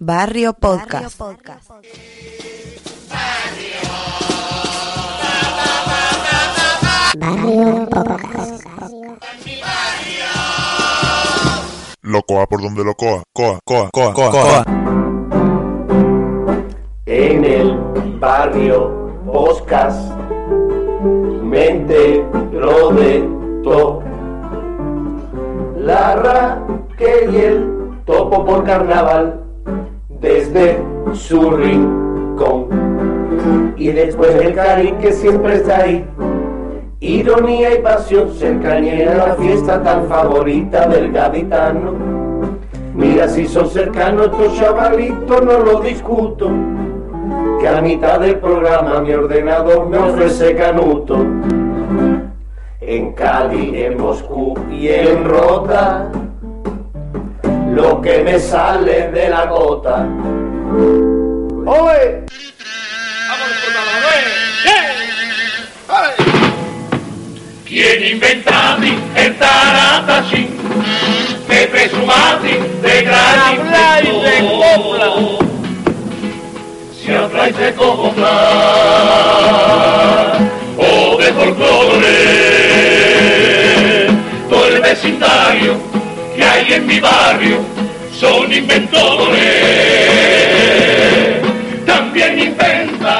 Barrio Podcast. Locoa por donde locoa. Coa, coa, coa, coa, coa. En el barrio Podcast, mente lo de todo. La Raquel y el topo por carnaval, desde su rincón. Y después el cari que siempre está ahí. Ironía y pasión, cercanía a la fiesta tan favorita del gaditano. Mira si son cercanos estos chavalitos, no lo discuto. Que a mitad del programa mi ordenador me ofrece canuto. En Cali, en Moscú y en Rota, lo que me sale de la gota. ¡Oye! ¿Quién inventati el taratachín? Me presumati de gran inventor. Si habláis de copla o de folclore, todo el vecindario hay en mi barrio son inventores. También inventa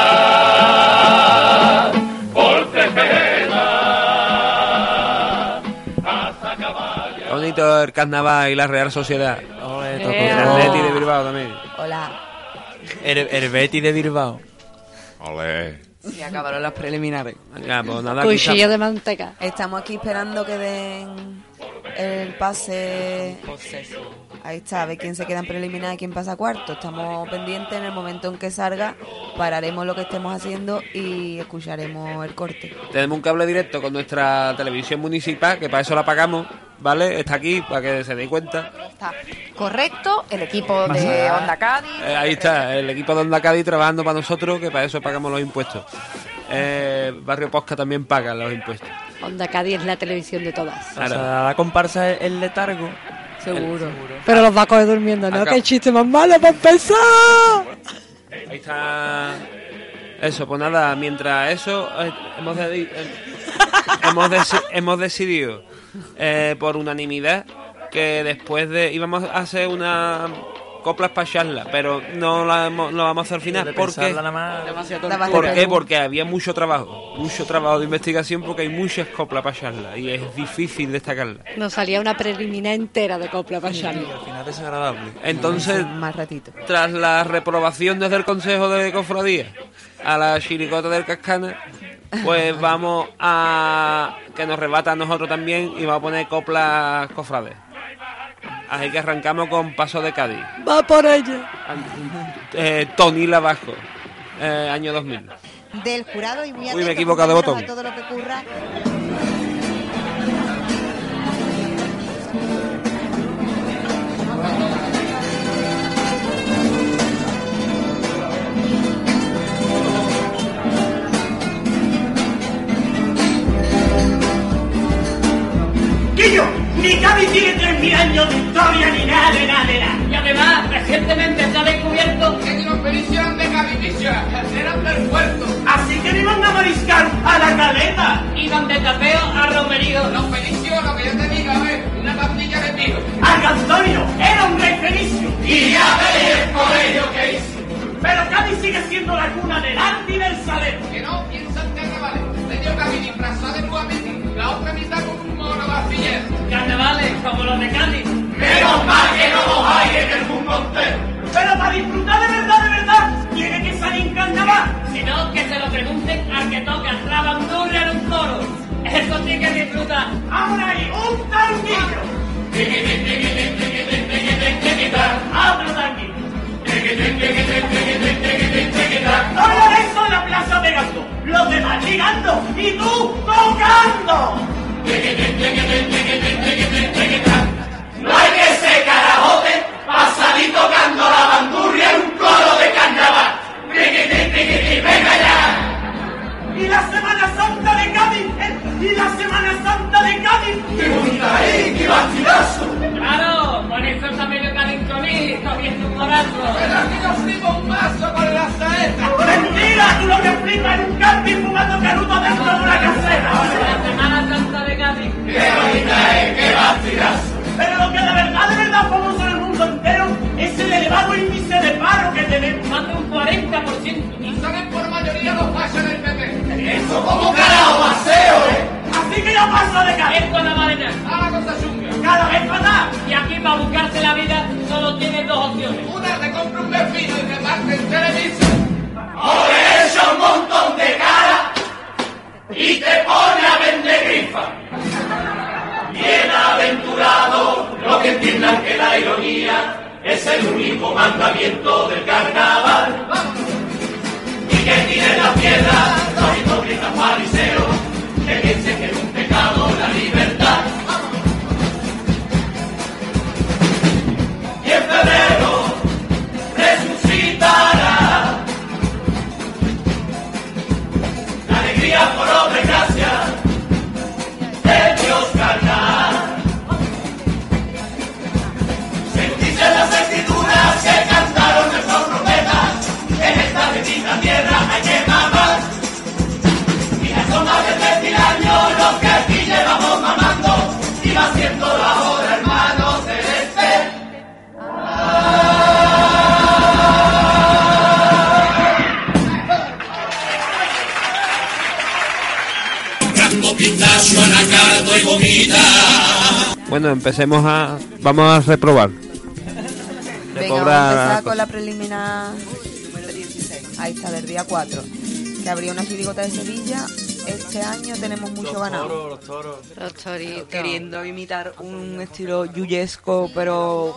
por tres velas hasta caballo. Bonito el carnaval y la Real Sociedad. Ole, Y el Atleti de Bilbao también. Hola. El, el Betty de Bilbao. Ole. Y acabaron las preliminares. Ya, pues nada, Cuchillo estamos. de manteca. Estamos aquí esperando que den el pase. Ahí está, a ver quién se queda en preliminar y quién pasa a cuarto. Estamos pendientes en el momento en que salga, pararemos lo que estemos haciendo y escucharemos el corte. Tenemos un cable directo con nuestra televisión municipal, que para eso la pagamos, ¿vale? Está aquí, para que se deis cuenta. Está correcto. El equipo de Onda Cádiz. Eh, ahí está, el equipo de Onda Cádiz trabajando para nosotros, que para eso pagamos los impuestos. Eh, Barrio Posca también paga los impuestos. Onda Cádiz es la televisión de todas. O sea, la comparsa es el letargo. Seguro. Pero los va a coger durmiendo, ¿no? Acá. ¡Qué chiste más malo para empezar! Ahí está. Eso, pues nada, mientras eso, eh, hemos, eh, hemos, hemos decidido eh, por unanimidad que después de. íbamos a hacer una coplas para charla, pero no la hemos- lo vamos a hacer al final. Porque ¿Por qué? Porque había mucho trabajo, mucho trabajo de investigación porque hay muchas coplas para charla y es difícil destacarlas. Nos salía una preliminar entera de copla para Charlie. Al final desagradable. Entonces, Más ratito. tras la reprobación desde el Consejo de Cofradía a la chiricota del Cascana, pues vamos a que nos rebata a nosotros también y vamos a poner coplas cofrades. Así que arrancamos con Paso de Cádiz. ¡Va por ella! Eh, Tony Lavasco, eh, año 2000. del jurado y muy Uy, me he equivocado de botón. todo lo que ocurra. Guillo, ni Cádiz tiene 3.000 años de historia ni nada, de nada, de nada. Y además, recientemente se ha descubierto que la expedición de Caviticia era del puerto. Así que ni van a mariscar a la caleta. Y donde tapeo a Romerío. Los fenicios, lo que yo te diga, a ver, una pandilla de tíos. Marco Antonio era un rey fenicio. Y ya veis el colegio que hizo. Pero Cádiz sigue siendo la cuna del arte y del saber. Que no piensan carnavales. Medio Cádiz disfrazado de Guamiti, la otra mitad con un mono. Carnavales como los de Cádiz. Menos mal que no los hay en el mundo entero. Pero para disfrutar de verdad, de verdad, tiene que salir en carnaval. Si no, que se lo pregunten al que toca la bandurria en un coro. Eso sí que disfruta. Ahora hay un tanguillo. Lorenzo en la plaza de Gastón, los demás ligando y tú tocando. No hay que ser carajote para salir tocando la bandura. 40%. Y saben por mayoría los pasos del PP. Eso como carajo paseo, ¿eh? Así que ya paso de cabeza. Esto no vale nada. A la cosa chunga. Cada vez más. Y aquí para buscarse la vida solo tiene dos opciones. Una te compra un vecino y reparte en televisión. O le echa un montón de cara y te pone a vender grifa. Bienaventurado, lo que entiendan que la ironía es el único mandamiento del carnaval. Y que tiren la piedra los hipócritas fariseos que son más de tres mil años los que aquí llevamos mamando, y va siendo la hora, hermano celeste. Bueno, empecemos a... Vamos a reprobar. Venga, vamos a empezar con la preliminar número 16. Ahí está, del día 4. Que habría una chirigota de Sevilla. Este año tenemos mucho ganado. los toros. Los toritos. Queriendo imitar un estilo yuyesco, pero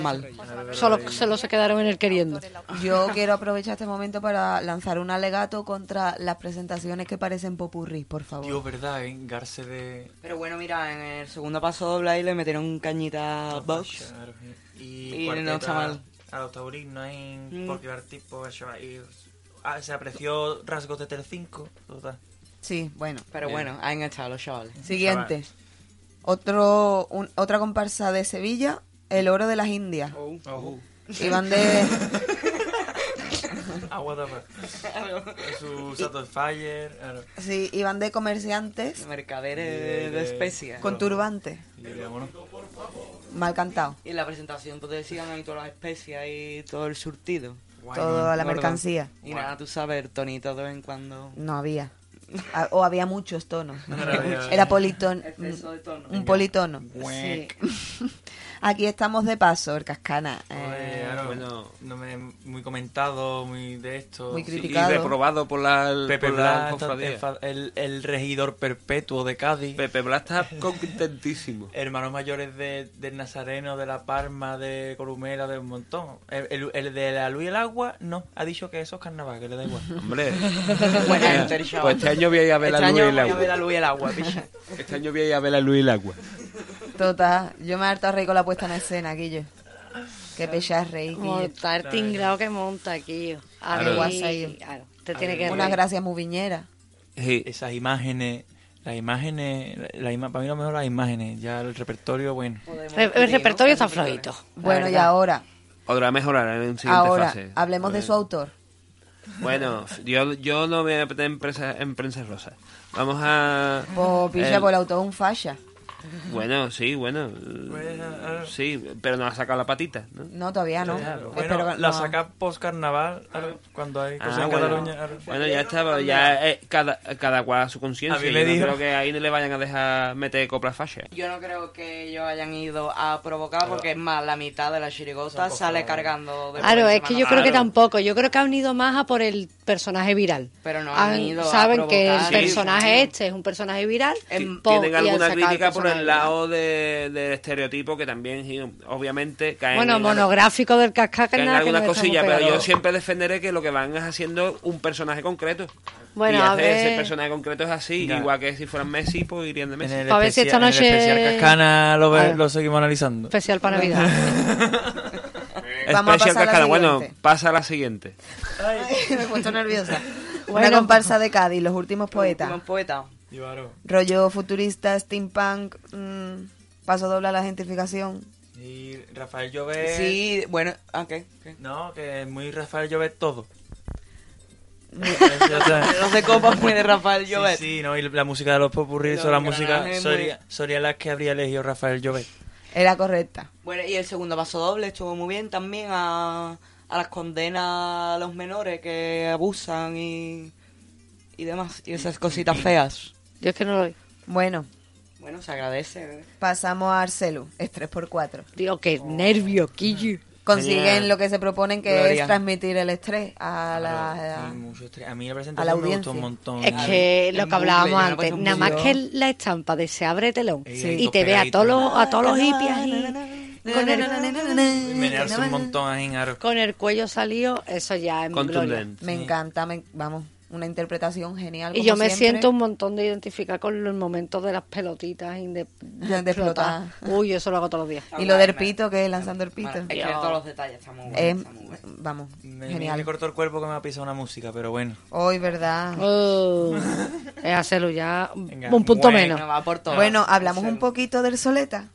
mal. Solo, solo se quedaron en el queriendo. Yo quiero aprovechar este momento para lanzar un alegato contra las presentaciones que parecen popurrí, por favor. Tío, verdad, ¿eh? De... Pero bueno, mira, en el segundo paso doble le metieron cañita box. Y, Y no está mal. A los taurinos ahí, Mm. porque el tipo eso ahí... Ah, se apreció rasgos de Telecinco, total. Sí, bueno. Pero Bien. bueno, han echado los chavales. Siguiente. Otro, un- otra comparsa de Sevilla, el oro de las Indias. Oh. Iban de... Su Satisfyer. Sí, iban de comerciantes Mercaderes de, de especias. con turbante. Y vámonos. Mal cantado. Y en la presentación pues decían ahí todas las especias y todo el surtido. Toda la Gordo. mercancía. Y nada, tú sabes, el tonito de vez en cuando. No había. Ah, O había muchos tonos. Era politono. Exceso de tono. Un politono. Sí. Aquí estamos de paso, el cascana. Eh, claro, bueno. no me, muy comentado, muy de esto. Muy Sí, criticado. y reprobado por la, Pepe por la Blas, el, el regidor perpetuo de Cádiz. Pepe Blas está contentísimo. Hermanos mayores de, del Nazareno, de La Palma, de Corumela, de un montón. El, el- el de la luz y el agua, no. Ha dicho que eso es carnaval, que le da igual. Hombre. Buena Mira, gente, el chaval. pues este año voy a ir a ver Este la luz y año el voy a agua. ver la luz y el agua. Este año voy a ir a ver la luz y el agua. Total, yo me he hartado a reír con la puesta en escena, Guillo. Qué pecha es reír, Guillo. Monta el tinglado que monta aquí. A claro, te tiene que Unas gracias muy viñeras. Esas imágenes, las imágenes, la ima- para mí lo mejor las imágenes. Ya el repertorio, bueno. El, el repertorio está flojito. Bueno, y ahora, Podrá mejorar en siguiente ahora, fase. hablemos de su autor. Bueno, yo, yo no me voy a meter en prensa, en prensa rosa. Vamos a... Pues, picha, el- pues el autor es un falla. Bueno, sí, bueno. Sí, pero no ha sacado la patita, ¿no? No, todavía no. Claro. Espero Bueno, que- la no. saca post carnaval cuando hay cosas Ah, en bueno. Cataluña. Bueno, ya está, pero ya eh, cada, cada cual a su A conciencia. Yo no creo que ahí no le vayan a dejar meter copla fascia. Yo no creo que ellos hayan ido a provocar porque es más, la mitad de la chirigota sale cargando de Claro, es que yo Semana creo que tampoco. Yo creo que han ido más a por el personaje viral. Pero no han Han- ido a saben que el personaje este es un personaje viral. Pon- Tienen alguna crítica por el lado de, del estereotipo que también, obviamente, caen Bueno, en, monográfico del en nada que algunas cosillas, pero yo siempre defenderé que lo que van es haciendo un personaje concreto. Bueno, y a ver- ese personaje concreto es así, igual que si fueran Messi, pues irían de Messi. En el, A ver si especial, esta en el noche- especial Cascana lo, ve- A lo seguimos analizando. Especial para Navidad. Vamos a Especial pasar a la Cascada. Bueno, siguiente. pasa a la siguiente. Me he puesto nerviosa. Bueno, Una comparsa de Cádiz, los últimos poetas. Un poeta. Rollo futurista, steampunk, mm, paso doble a la gentrificación. Y Rafael Llobet... Sí, bueno, ¿a qué? ¿Qué? No, que es muy Rafael Llobet todo. Los de copa muy de Rafael Sí, Llobet. Sí, no, y la música de los popurrí, Los son la música engranajes sería, sería la que habría elegido Rafael Llobet. Era correcta. Bueno, y el segundo paso doble estuvo muy bien también a, a las condenas a los menores que abusan y, y demás, y esas cositas feas. Yo es que no lo Bueno, Bueno, se agradece. ¿eh? pasamos a Arcelu, es 3x4. Digo, qué nervio, Quillo. Consiguen Genial. lo que se proponen que Gloria. es transmitir el estrés a la... Mucho estrés. A mí la a la presentación me gustó audiencia. un montón. Es que lo que hablábamos antes, nada más que la estampa de se abre telón Sí. y te ve a todos los, a todos los hippies ahí con el, Menearse un montón ahí, Aro. con el cuello salido, eso ya es gloria. Contundente. Me encanta, me- vamos, una interpretación genial. Y yo me siempre. siento un montón de identificar con los momentos de las pelotitas y de, de De explotar. Uy, eso lo hago todos los días. Y lo del pito, que es lanzando el pito. Es que todos los detalles están muy buenos. Eh, muy vamos, Me, genial. me cortó el cuerpo que me ha pisado una música, pero bueno. Hoy, ¿verdad? Oh, es hacerlo ya Venga, un punto bueno. menos. va por todo. Bueno, hablamos un poquito del Soleta.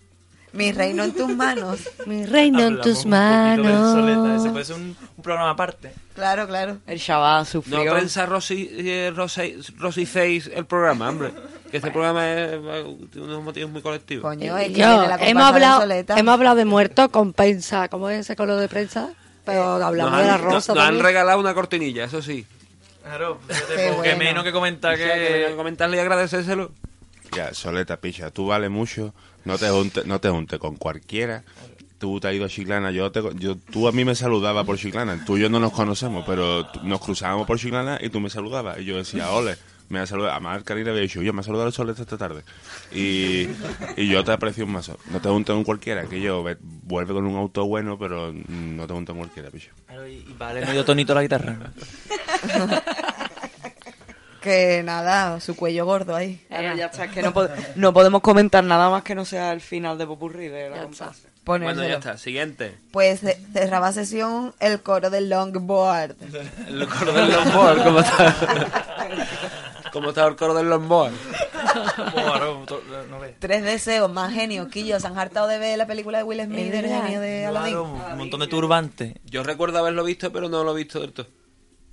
Mi reino en tus manos. Mi reino en tus del Soleta. Ese manos. puede ser un, un programa aparte. Claro, claro. El chaval No sufrió. prensa Rosy, eh, Rosy, Rosy Face el programa, hombre. Que este programa es, eh, tiene unos motivos muy colectivos. Coño, es que Yo, viene la hemos hablado, hemos hablado de muertos con prensa. ¿Cómo es ese color de prensa? Pero Nos hablamos de la rosa nos han regalado una cortinilla, eso sí. Claro, porque bueno. menos que comentar que que... comentarle y agradecérselo. Ya, Soleta, picha, tú vales mucho. No te juntes no te juntes con cualquiera. Tú te has ido a Chiclana, yo te, yo, tú a mí me saludabas por Chiclana. Tú y yo no nos conocemos, pero nos cruzábamos por Chiclana y tú me saludabas. Y yo decía, ole, me ha saludado. Además, Karina había dicho, yo me ha saludado el Soleta esta tarde. Y, y yo te aprecio un mazo. No te juntes con cualquiera, que yo ve- vuelve con un auto bueno, pero no te juntes con cualquiera. Claro, y, vale medio tonito la guitarra. Que nada, su cuello gordo ahí. Claro, ya está, es que no, no podemos comentar nada más que no sea el final de Popurrí de la comparsa. Ponérselo. Bueno, ya está. Siguiente. Pues ce- cerraba sesión el coro del longboard. El coro del longboard, ¿cómo está? ¿Cómo está el coro del longboard? Ves. Tres deseos más genios. Quillo, se han hartado de ver la película de Will Smith, del verdad. genio de Aladdin. Claro, un montón de turbantes. Yo recuerdo haberlo visto, pero no lo he visto del todo.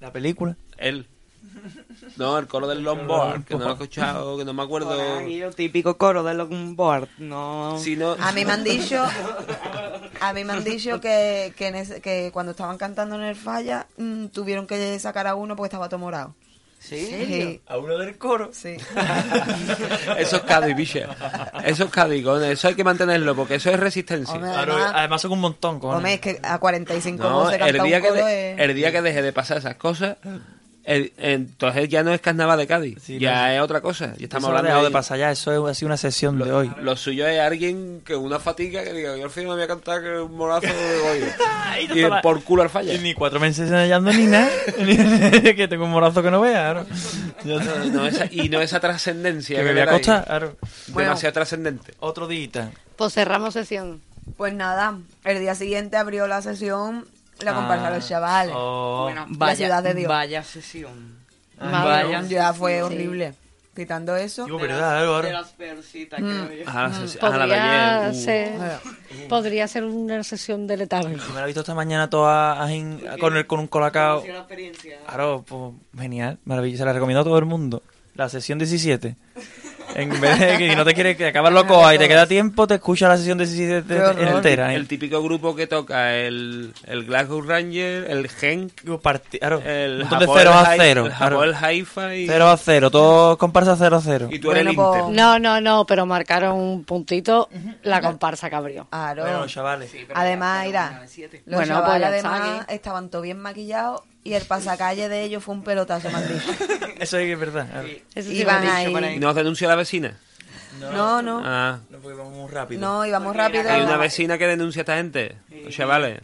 La película. Él. No, el coro del longboard, que no lo he escuchado, que no me acuerdo. El típico coro de longboard, no... Si no... A mí me han dicho, a mí me han dicho que, que, en ese- que cuando estaban cantando en el falla mm, tuvieron que sacar a uno porque estaba todo morado. ¿Sí? A uno del coro. Sí. Eso es Cádiz, biche. Eso es Cádiz, con eso hay que mantenerlo, porque eso es resistencia. Hombre, Claro, además, además son un montón, cojones. hombre, es que a 45 No, voces canta el día, un que coro de- es- el día que deje de pasar esas cosas, el- entonces ya no es carnaval de Cádiz, Sí, ya no. es otra cosa. Ya estamos Eso lo hablando de, de pasar ya, eso es así una sesión de hoy. Lo suyo es alguien que una fatiga que diga, yo al final me voy a cantar que un morazo de no y por culo al falla. Y ni cuatro meses ensayando ni nada. que tengo un morazo que no vea. ¿no? No, no, esa- y no esa trascendencia Que me voy a claro. Demasiado trascendente. Otro día. Pues cerramos sesión. Pues nada, el día siguiente abrió la sesión la comparsa Ah. los chavales. Oh. Bueno, La vaya, ciudad de Dios. vaya sesión. Madre Vaya. Ya fue Sí. horrible. Quitando eso. Digo, De verdad, las- claro, De las peorcitas, creo yo. Ajá, la la de Podría ayer, uh. ser, podría ser una sesión de letargo. Me la he visto esta mañana toda ajín- con, el, con un colacao. Una experiencia. Claro, pues genial, maravilloso. Se la recomiendo a todo el mundo. La sesión 17. En vez de que no te quieres que acabas loco y te queda tiempo, te escucha la sesión 17 Qué horror. entera. ¿eh? El típico grupo que toca el, el Glasgow Ranger, el Genk, Parti- claro, el un montón de Japón, 0 a Hi- 0. el Japón, el Haifa y, 0 a 0, todo comparsa 0 a 0. y tú eres Bueno, el pues- Inter. No, no, no, pero marcaron un puntito la comparsa que abrió. Claro. Bueno, chavales. Además, mira, los Bueno, chavales pues además estaban todos bien maquillados y el pasacalle de ellos fue un pelotazo, dicho. Eso sí que es verdad. Eso sí Iban ahí. ¿Y nos denunció la vecina? No, no. Ah. No, porque vamos muy rápido. No, íbamos rápido. Hay una vecina que denuncia a esta gente. Los chavales.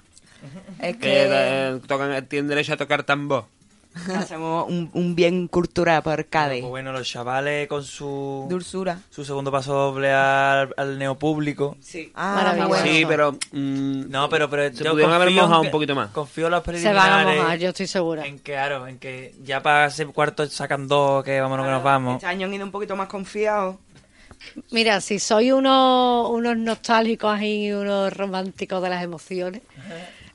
Es Que que eh, tocan, tienen derecho a tocar tambor. Hacemos un, un bien cultural por Cádiz. Pues bueno, los chavales con su dulzura. su segundo paso doble al, al neopúblico. Sí. Ah, Maravilloso. bueno. Sí, pero. mm, No, pero, pero Se yo pudieron haber confío en mojado que- un poquito más. Confío en los Se van a preliminares. mojar, yo estoy segura. En que, claro, en que ya para ese cuarto sacan dos, que vámonos que nos vamos. Este año han ido un poquito más confiados. Mira, si soy unos, unos nostálgicos ahí, unos románticos de las emociones,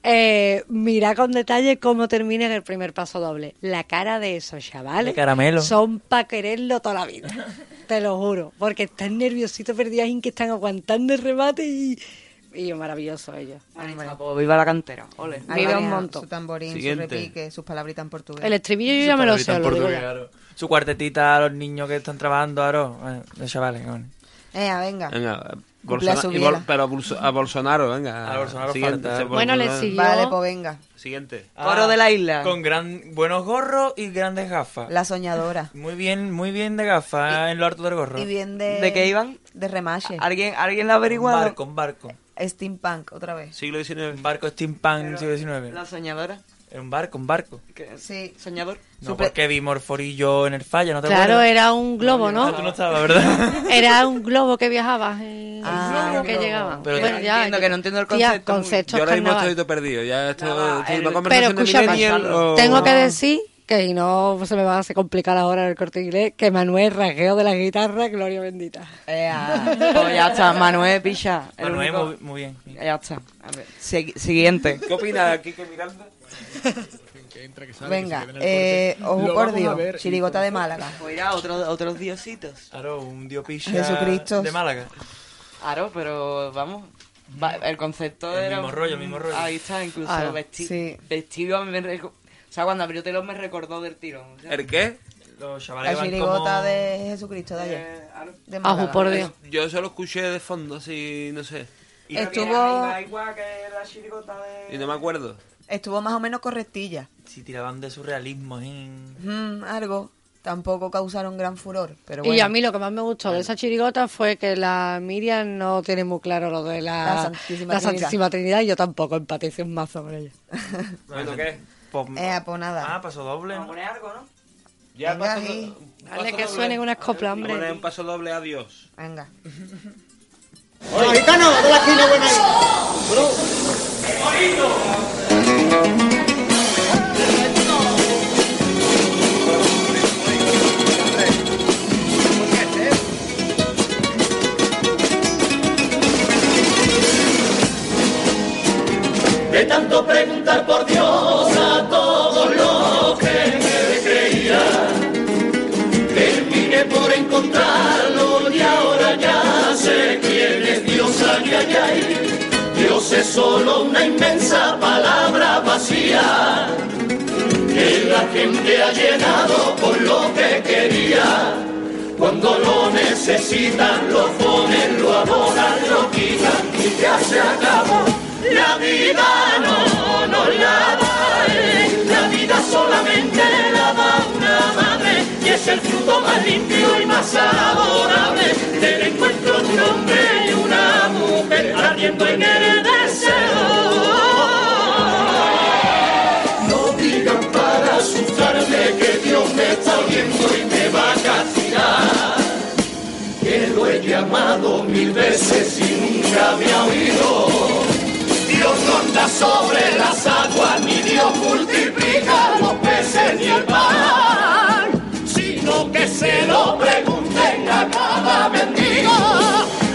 eh, mira con detalle cómo termina en el primer paso doble. La cara de esos chavales De caramelo. son para quererlo toda la vida. Te lo juro. Porque están nerviositos, perdidos ahí, que están aguantando el remate y... Y maravilloso ellos. Pues viva la cantera. Ole. Vive un montón. Su tamborín, Siguiente. su repique, sus palabritas en portugués. El estribillo yo ya me lo sé, lo digo ya. Claro. Su cuartetita a los niños que están trabajando ahora. Bueno, los chavales. Eh, venga. Venga, Cumple a Bolsona- su y biela. Bol- pero a Bolsonaro, venga. A Bolsonaro Siguiente. falta. Bueno, le Bolsonaro. siguió... Vale, pues venga. Siguiente. Coro de la isla. Con gran, buenos gorros y grandes gafas. La soñadora. Muy bien, muy bien de gafas en lo alto del gorro. Y bien de... ¿De qué iban? De remache. ¿Alguien, ¿alguien Un averiguado? barco, un barco. Steampunk, otra vez. Siglo XIX. Un barco steampunk siglo XIX. La soñadora. Era un barco, un barco. ¿Qué? Sí. Soñador. No, porque vimos Forillo en el falla, ¿no te Claro, acuerdas? era un globo, Ah, ¿no? tú no estabas, ¿verdad? Era un globo que viajaba. eh, Ah, globo que llegaba. Pero bueno, yo ya, entiendo yo- que no entiendo el Tía, concepto conceptos Yo ahora mismo estoy todo perdido. Ya esto Nada, esto es el- Pero millennial o- tengo que decir que y no se me va a hacer complicar ahora el corte inglés, que Manuel rasgueo de la guitarra, gloria bendita. Eh, pues ya está, Manuel Picha. el Manuel, único- muy, muy bien. Ya está. A ver, siguiente. ¿Qué opina Kike Miranda? Venga, eh, ojo por Dios, chirigota de Málaga. Pues irá otro- otros diositos. Claro, un dios picha Jesucristo. de Málaga. Claro, pero vamos. va- el concepto El era. mismo rollo, el mismo rollo. Ahí está, incluso Ah, vesti- sí. vestido. me reco- O sea, cuando abrió telón me recordó del tirón. o sea, ¿El qué? Los chavales La chirigota como... de Jesucristo de ayer. eh. De Ajú, Málaga. por Dios. Yo solo escuché de fondo, así, no sé. Y Estuvo- que era igual que la chirigota de. Y no me acuerdo. Estuvo más o menos correctilla. Si tiraban de surrealismo, ¿eh? Mm, algo. Tampoco causaron gran furor, pero Y a mí lo que más me gustó de esa chirigota fue que la Miriam no tiene muy claro lo de la, La Santísima la Trinidad. Santísima Trinidad y yo tampoco empaticé un mazo con ella. Pues, Eh, pues nada. ah, paso doble. Vamos a poner algo, ¿no? Ya Venga, paso ahí. un Dale paso que doble. suene una copla, hombre. Poner un paso doble, adiós. Venga. De tanto preguntar por Dios a todos los que me creían, terminé por encontrarlo y ahora ya sé quién es Dios, ay, ay, ay. Es solo una inmensa palabra vacía que la gente ha llenado por lo que quería. Cuando lo necesitan, lo ponen, lo adoran, lo quitan y ya se acabó. La vida no nos la él, la vida solamente la da y es el fruto más limpio y más saborable del encuentro de un hombre y una mujer ardiendo en el deseo. No digan para asustarme que Dios me está oyendo y me va a castigar. Que lo he llamado mil veces y nunca me ha oído. Dios no anda sobre las aguas, ni Dios multiplica los peces ni el pan, que se lo pregunten a cada mendigo.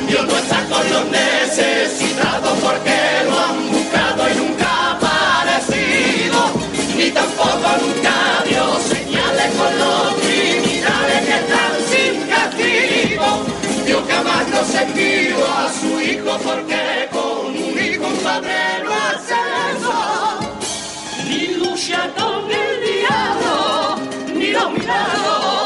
Dios no está con los necesitados porque lo han buscado y nunca ha aparecido, ni tampoco nunca dio señales con los criminales que están sin castigo. Dios jamás nos envió a su hijo porque con un hijo un padre no hace eso. Ni lucha con el diablo, ni los milagros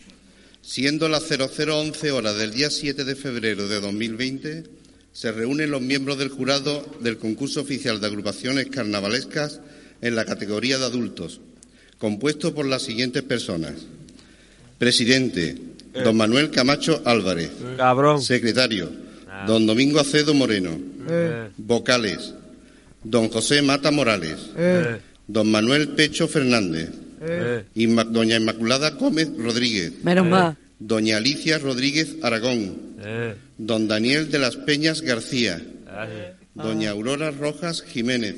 Siendo las 0011 horas del día 7 de febrero de 2020, se reúnen los miembros del jurado del concurso oficial de agrupaciones carnavalescas en la categoría de adultos, compuesto por las siguientes personas. Presidente, don Manuel Camacho Álvarez. Cabrón. Secretario, don Domingo Acedo Moreno. Eh. Vocales, don José Mata Morales. Eh. Don Manuel Pecho Fernández. Eh. Inma- doña Inmaculada Gómez Rodríguez. Menos mal. Doña Alicia Rodríguez Aragón. Eh. Don Daniel de las Peñas García. Ah. Doña Aurora Rojas Jiménez.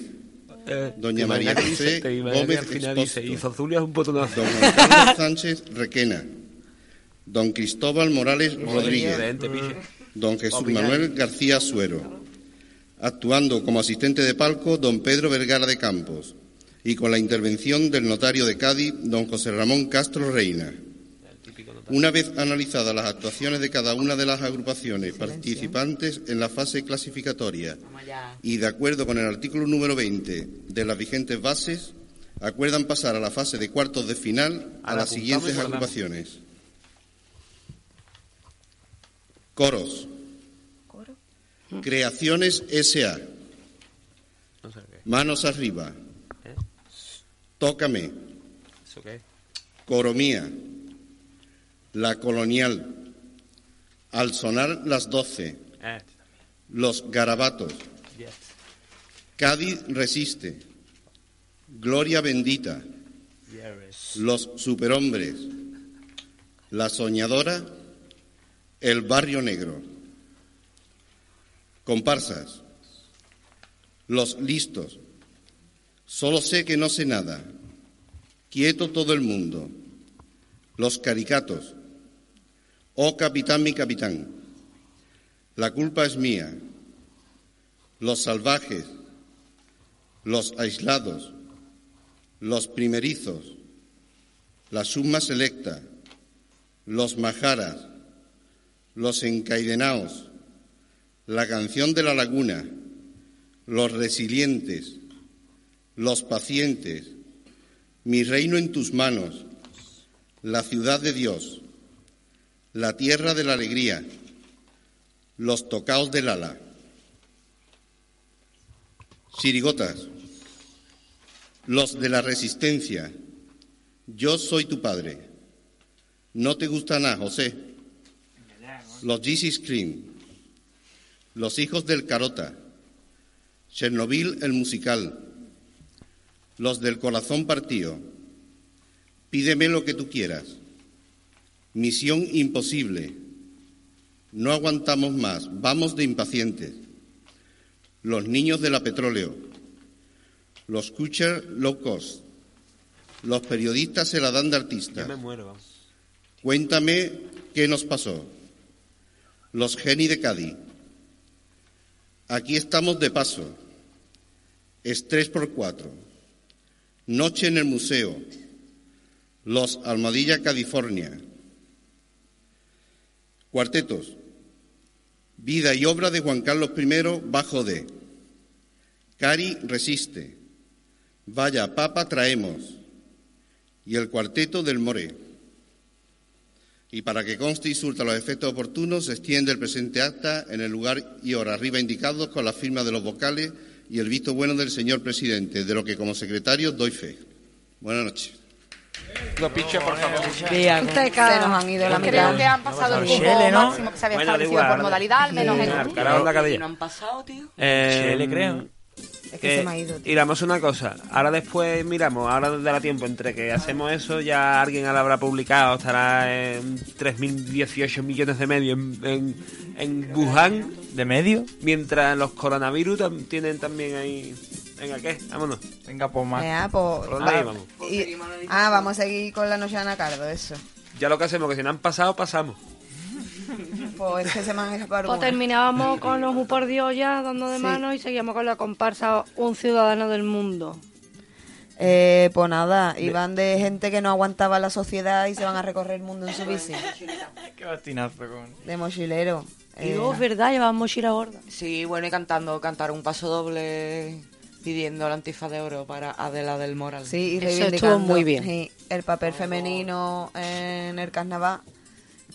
Eh, Doña María José Gómez dice, Expósito. y Zozulia es un botonazo. Don Carlos Sánchez Requena. Don Cristóbal Morales Rodríguez. Don Jesús. Manuel García Suero. Actuando como asistente de palco, don Pedro Vergara de Campos. Y con la intervención del notario de Cádiz, don José Ramón Castro Reina. Una vez analizadas las actuaciones de cada una de las agrupaciones participantes en la fase clasificatoria y de acuerdo con el artículo número 20 de las vigentes bases, acuerdan pasar a la fase de cuartos de final a las siguientes agrupaciones. Coros. Creaciones S.A. Manos arriba. Tócame. Coromía. La colonial. Al sonar las doce. Eh. Los garabatos. Yes. Cádiz resiste. Gloria bendita. Yes. Los superhombres. La soñadora. El barrio negro. Comparsas. Los listos. Solo sé que no sé nada. Quieto todo el mundo. Los caricatos. Oh capitán, mi capitán. La culpa es mía. Los salvajes. Los aislados. Los primerizos. La suma selecta. Los majaras. Los encaidenaos. La canción de la laguna. Los resilientes. Los pacientes. Mi reino en tus manos. La ciudad de Dios. La tierra de la alegría. Los tocaos del ala. Sirigotas. Los de la resistencia. Yo soy tu padre. No te gusta nada, José. Los Jesus Cream. Los hijos del Carota. Chernobyl el musical. Los del corazón partido. Pídeme lo que tú quieras. Misión imposible. No aguantamos más. Vamos de impacientes. Los niños de la petróleo. Los Kutcher low cost. Los periodistas se la dan de artistas. Me muero. Cuéntame qué nos pasó. Los geni de Cádiz. Aquí estamos de paso. Estrés por cuatro. Noche en el museo. Los Almadilla California. Cuartetos. Vida y obra de Juan Carlos I bajo de. Cari resiste. Vaya papa traemos. Y el cuarteto del More. Y para que conste y surta los efectos oportunos, se extiende el presente acta en el lugar y hora arriba indicados con la firma de los vocales y el visto bueno del señor presidente, de lo que como secretario doy fe. Buenas noches. Lo piche, por favor. Bien. Usted, Se nos han ido la Creo que han pasado el Chele, ¿no? máximo que se había Bueno, da establecido igual, por modalidad, al menos en... Al carajo en la cadilla. ¿No han pasado, tío? Eh, Chele, creo. Es que se me ha ido. tío. Y damos una cosa, ahora después miramos, ahora dará tiempo entre que hacemos eso, ya alguien la habrá publicado, estará en 3.018 millones de medios en, en, en Wuhan, ¿De medio? mientras los coronavirus tam- tienen también ahí... Venga, ¿qué? Vámonos. Venga, pues más. Eh, ah, pues- ¿Por dónde ah, íbamos? y- ah, vamos a seguir con la noche de Anacardo, eso. Ya lo que hacemos, que si no han pasado, pasamos. Pues es que se me han escapado. Pues terminábamos con los U por Dios ya dando de Sí. mano y seguíamos con la comparsa Un Ciudadano del Mundo. Eh, pues nada, iban de gente que no aguantaba la sociedad y se van a recorrer el mundo en su bici. Qué bastinazo con... De mochilero. Y luego, es verdad, llevaban mochila gorda. Sí, bueno, y cantando, cantar un paso doble pidiendo la antifa de oro para Adela del Moral. Sí, y Eso estuvo muy bien. sí, el papel femenino en el carnaval,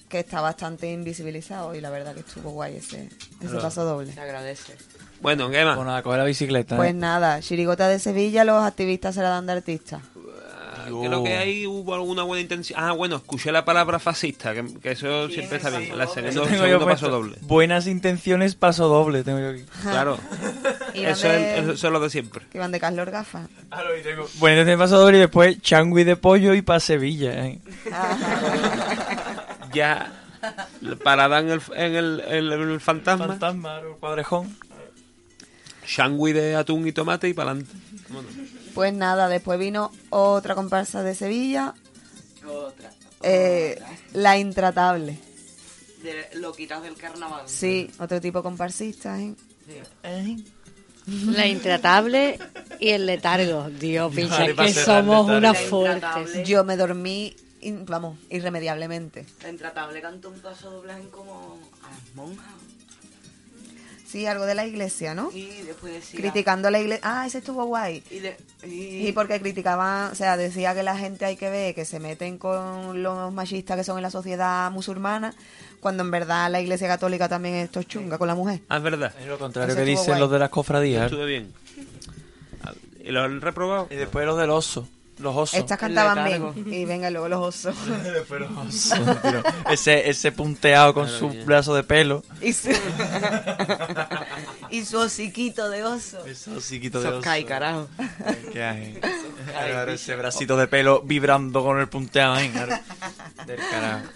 que está bastante invisibilizado y la verdad que estuvo guay ese, ese Claro. paso doble. Se agradece. Bueno, ¿qué más? Bueno, a coger la bicicleta. Pues ¿eh? nada, Chirigota de Sevilla, los activistas se la dan de artista. Creo que ahí hubo alguna buena intención. Ah, bueno, escuché la palabra fascista, que, que eso siempre está bien. La segundo, tengo paso doble. Buenas intenciones, paso doble. Tengo yo aquí. Claro. Eso de- es, eso es lo de siempre. Que van de Carlos Gafas. Buenas intenciones, paso doble y después changui de pollo y pa' Sevilla. ¿eh? Ya parada en el, en el, en el fantasma. Fantasma, el cuadrejón. Shangui de atún y tomate y para adelante. Pues nada, después vino otra comparsa de Sevilla, Otra. eh, La Intratable. De loquitas del carnaval. Sí, otro tipo comparsista, ¿eh? La intratable y el letargo. Dios, picha, a que somos unas fuertes. Yo me dormí, in- vamos, irremediablemente. La intratable cantó un paso doble en como a las monjas. Sí, algo de la iglesia, ¿no? Y después decía... Criticando la iglesia. Ah, ese estuvo guay. Y, de- y- Y porque criticaban, o sea, decía que la gente hay que ver que se meten con los machistas que son en la sociedad musulmana, cuando en verdad la iglesia católica también es esto chunga con la mujer. Ah, es verdad. Es lo contrario que dicen guay. los de las cofradías. Estuve bien. ¿Y lo han reprobado? Y después los del oso. Los osos. Estas cantaban bien. Y venga luego los osos. Osos, pero ese, ese punteado con Claro, su ya. brazo de pelo. y, su... y su hociquito de oso. Ese hociquito de oso. Soskai, carajo. ¿Qué hay? Claro, ese bracito de pelo vibrando con el punteado ahí, claro. Del carajo.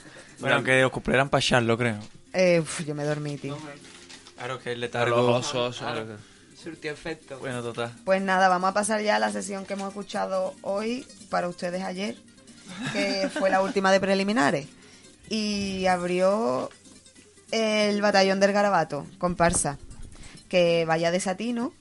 Bueno, aunque os cumplieran para echarlo, creo. Eh, uf, yo me dormí, tío. Claro que el Los letargo. osos. Claro. Surtió efecto. Bueno, total. Pues nada, vamos a pasar ya a la sesión que hemos escuchado hoy para ustedes ayer, que fue la última de preliminares. Y abrió el batallón del garabato, comparsa, que vaya desatino,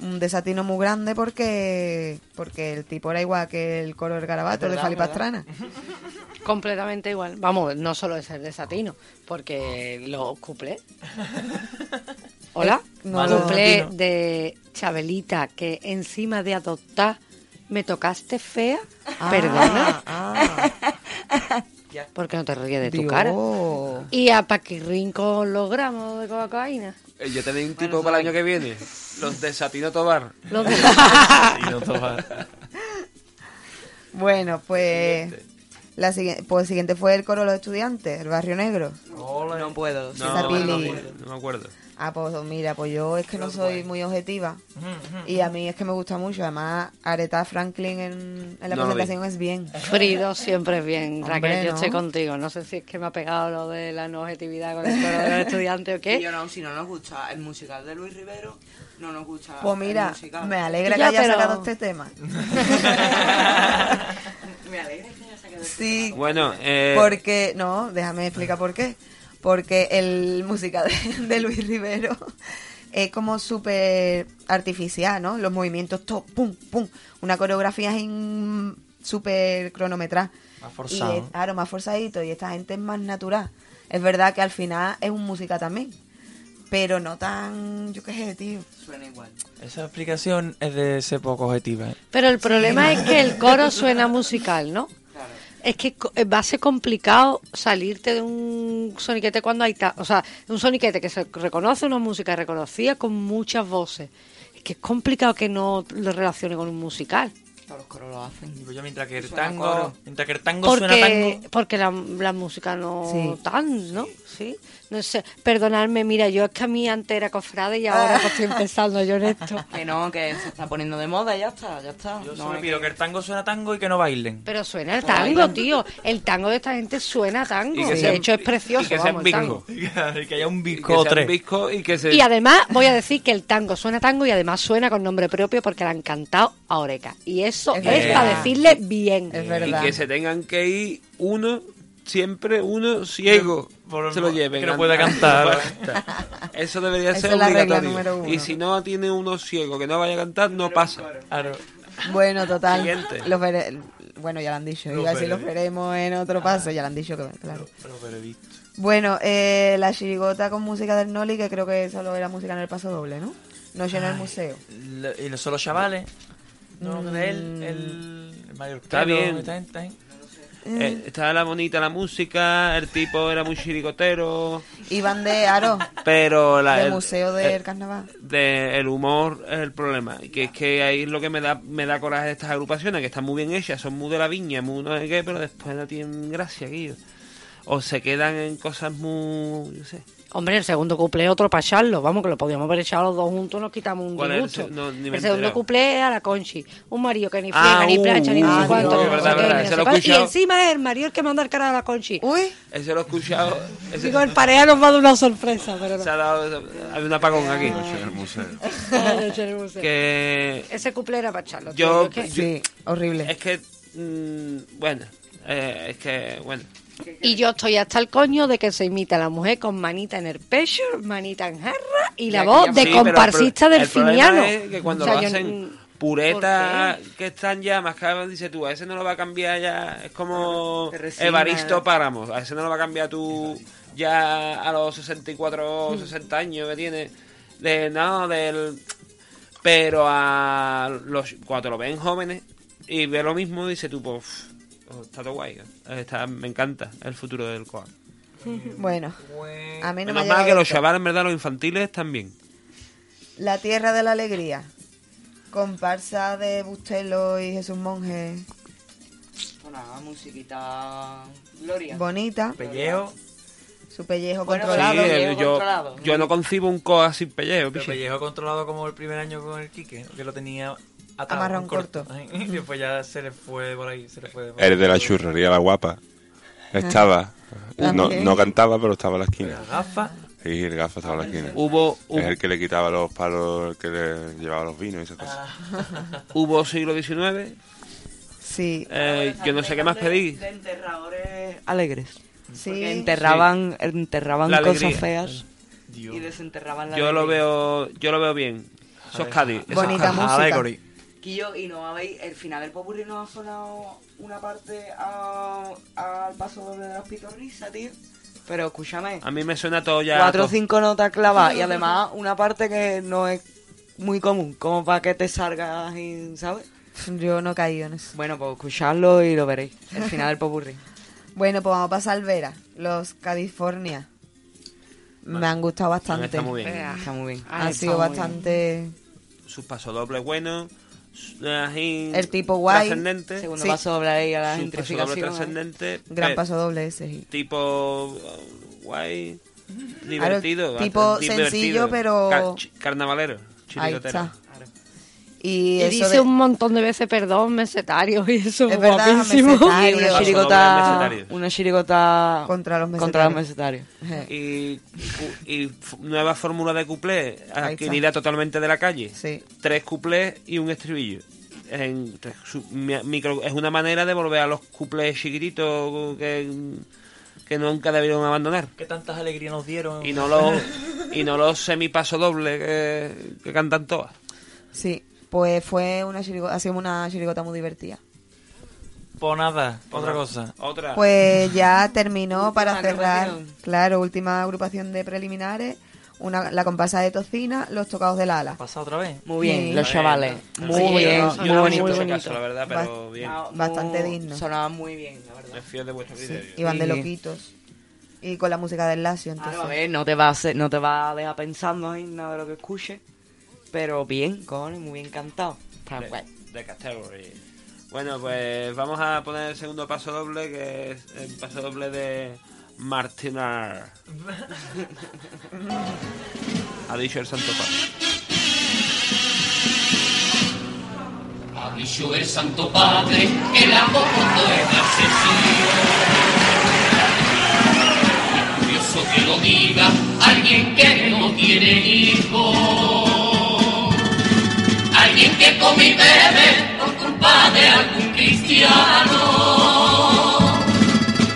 un desatino muy grande porque porque el tipo era igual que el coro del garabato de Fali. Pastrana. Completamente igual. Vamos, no solo es el desatino, porque los cuplés. Hola, Eh, no Dino. de Chabelita, que encima de adoptar me tocaste fea. Ah, Perdona. ah. ¿Por qué no te ríes de tu Dios. cara? Y a Paquirrín con los gramos de cocaína. Eh, Yo tenía un tipo para el año que viene. Los de Satino Tobar. Los de- Satino Tobar. Bueno, pues la siguiente, pues el siguiente fue el coro de los estudiantes, el barrio negro. No puedo. No, no, no me acuerdo. Ah, pues mira, pues yo es que no soy muy objetiva y a mí es que me gusta mucho. Además, Aretha Franklin en, en la No presentación es bien. Frido siempre es bien, Hombre, Raquel, yo ¿no? estoy contigo. No sé si es que me ha pegado lo de la no objetividad con el coro de los estudiantes o Y qué. yo no, si no nos gusta el musical de Luis Rivero, no nos gusta Pues el mira, musical. me alegra que Ya, haya pero- sacado este tema. Me alegra que haya sacado este Sí, Bueno, eh, porque, no, déjame explicar por qué. Porque el musical de, de Luis Rivero es como súper artificial, ¿no? Los movimientos, todo, pum, pum. Una coreografía súper cronometrada. Más Y forzado. es, claro, más forzadito. Y esta gente es más natural. Es verdad que al final es un música también. Pero no tan, yo qué sé, tío. Suena igual. Esa explicación es de ser poco objetiva. ¿eh? Pero el problema es que el coro suena musical, ¿no? Es que co- eh, va a ser complicado salirte de un soniquete cuando hay... ta- o sea, un soniquete que se reconoce una música reconocida con muchas voces. Es que es complicado que no lo relacione con un musical. Todos los coros lo hacen. Digo yo, mientras que el Suena tango, mientras que el tango suena Porque, tango. porque la, la música no Sí. tan, ¿no? Sí. No sé, perdonadme, mira, yo es que a mí antes era cofrade y ahora pues estoy empezando yo en esto. Que no, que se está poniendo de moda y ya está, ya está. Yo No, solo pido que- que el tango suena tango y que no bailen. Pero suena el tango, tío. El tango de esta gente suena a tango. Y que de sean- hecho, es precioso. y que vamos, el tango. bizco. y que haya un Y bizco o y que se... Y además voy a decir que el tango suena tango y además suena con nombre propio porque le han cantado a Oreca. Y eso Es es, para decirle bien. Es y verdad. que se tengan que ir uno, siempre uno ciego. Por- se lo lleven. que no a- puede a- cantar. no. Eso debería Esa ser es la regla obligatorio. número uno. Y si no tiene uno ciego que no vaya a cantar, no pasa. Claro. Bueno, total. Siguiente. Los vere- Bueno, ya lo han dicho. Los Iba a decir los veremos. veremos en otro paso. Ya lo han dicho que, claro. Bueno, eh, la chirigota con música del Noli, que creo que solo era música en el paso doble, ¿no? Noche en el museo. Lo- y los solo chavales. No, Mm. de él, el, el mayor Está bien. Está bien, está bien. Eh, estaba la bonita la música, el tipo era muy chirigotero, Iban de Aro, pero la, del el- museo el- del carnaval. de el humor es el problema. Que es que ahí es lo que me da me da coraje de estas agrupaciones que están muy bien hechas son muy de la viña muy no sé qué pero después no tienen gracia aquí o se quedan en cosas muy yo sé Hombre, el segundo cuplé otro para echarlo. Vamos, que lo podíamos haber echado los dos juntos, nos quitamos un ¿Cuál es el disgusto. se- no, ni me el segundo cuplé a la Conchi. Un marido que ni Ah, friega, ni uh, plancha, ni ah, cuánto. ni ni no sé. Y encima es el marido el que manda el cara a la Conchi. Uy, ese lo he escuchado ese, Digo, el pareja nos va a dar una sorpresa, pero no. se ha dado hay un apagón aquí Noche en el museo. Ay, echar el museo. que Ese cuplé era para echarlo. Yo- sí, horrible. es que mm, bueno eh, es que bueno Y yo estoy hasta el coño de que se imita a la mujer con manita en el pecho, manita en jarra y la voz de Sí, comparsista del finiano. es que cuando O sea, lo yo hacen puretas ¿por que están ya más caras, dice tú, a ese no lo va a cambiar ya, es como. Evaristo Páramo, a ese no lo va a cambiar tú ya a los 64 o 60 años que tiene, de no, del... Pero a los cuando lo ven jóvenes y ve lo mismo, dice tú, pues, oh, está todo guay, eh, está, me encanta el futuro del coa. Bueno, a mí no me Menos mal llegado que los chavales, en verdad, los infantiles también. La Tierra de la Alegría. Comparsa de Bustelo y Jesús Monje. Nada, musiquita Gloria. Bonita. Pellejo, Su pellejo Bueno, controlado. sí, pellejo yo, controlado. yo no concibo un coa sin pellejo, pero pellejo controlado como el primer año con el Quique, que lo tenía atado. Amarrado en corto. Y después ya se le fue por ahí, se le fue por de la churrería La Guapa. Estaba. No, También. no cantaba, pero estaba en la esquina. La gafa. Sí, el gafa estaba en la esquina. Hubo, hubo, Es el que le quitaba los palos, el que le llevaba los vinos y esas cosas. hubo siglo XIX. Sí, eh, yo no sé qué más pedí. De enterradores alegres. sí. Porque enterraban, enterraban La cosas alegría. feas Dios. y desenterraban la Yo lo veo, yo lo veo bien. Eso es Cádiz. Bonita música. Allegory. Quillo, y no habéis, el final del popurrí no ha sonado una parte al paso doble de las pitorrisas, tío. Pero escúchame, A mí me suena todo ya. cuatro o cinco notas clavadas y además una parte que no es muy común, como para que te salgas y, ¿sabes? Yo no he caído en eso. Bueno, pues escuchadlo y lo veréis, el final del popurrí. Bueno, pues vamos a pasar al Vera. Los California. Me han gustado bastante. Está muy bien. Está muy bien. Han sido bastante... Sus pasodobles buenos. El tipo guay. Trascendente. Segundo Sí. paso doble ahí a la gentrificación. trascendente. Gran paso doble ese. sí. Tipo. uh, guay. Divertido. tipo sencillo, divertido. pero- Car- carnavalero. Ahí está. Y, Y eso dice de- un montón de veces perdón, mesetario, y eso Es verdad, guapísimo. mesetario. Y una chirigota, mesetario. una chirigota Contra los contra los mesetarios. mesetarios. Y, y nueva fórmula de cuplé adquirida totalmente de la calle. Sí. Tres cuplés y un estribillo. En tres su- mi- micro- es una manera de volver a los cuplés chiquititos que, que nunca debieron abandonar. ¿Qué tantas alegrías nos dieron? Y no los y no los semipaso doble que, que cantan todas. Sí, pues fue una chirigota, ha sido una chirigota muy divertida. Pues nada, otra Otra- cosa. Otra. Pues ya terminó para cerrar, agrupación. claro, última agrupación de preliminares, una, la comparsa de tocina, los tocados del ala. ¿Pasa otra vez? Muy bien, Sí. los chavales. Muy bien, yo muy no he bonito. caso, la verdad, pero bien. Ah, Bastante muy- digno. Sonaba muy bien, la verdad. Me fío de vuestro criterio. Iban de Sí. loquitos. Y con la música del Lazio, entonces. Claro, a ver, no te va a hacer- no te va a dejar pensando en nada de lo que escuches. Pero bien, cojones, muy bien cantado. Está de, guay. de category. Bueno, pues vamos a poner el segundo paso doble, que es el paso doble de Martinar. ha dicho el Santo Padre. Ha dicho el Santo Padre que la poco es asesino. Curioso que lo diga alguien que no tiene hijos. Alguien que come y bebe por culpa de algún cristiano.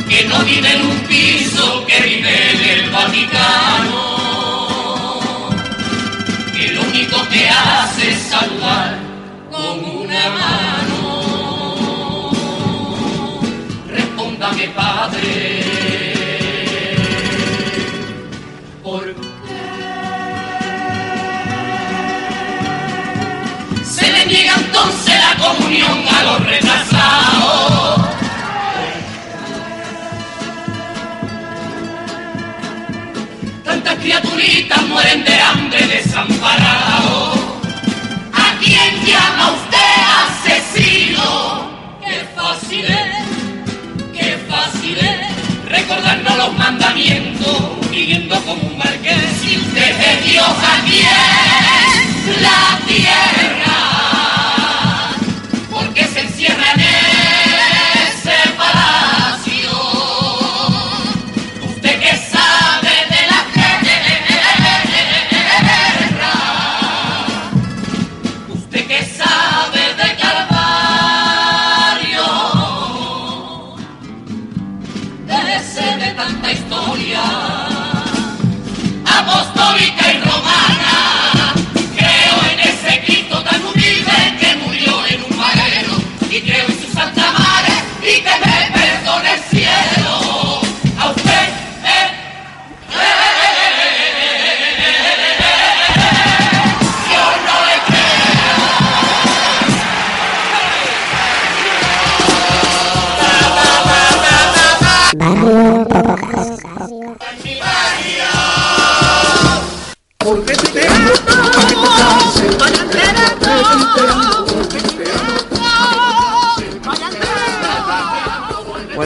Que no vive en un piso, que vive en el Vaticano. Que lo único que hace es saludar comunión a los retrasados. Tantas criaturitas mueren de hambre desamparados. ¿A quién llama usted asesino? Qué fácil es, qué fácil es recordarnos los mandamientos, viviendo como un marqués. Si usted es Dios, ¿a quién? La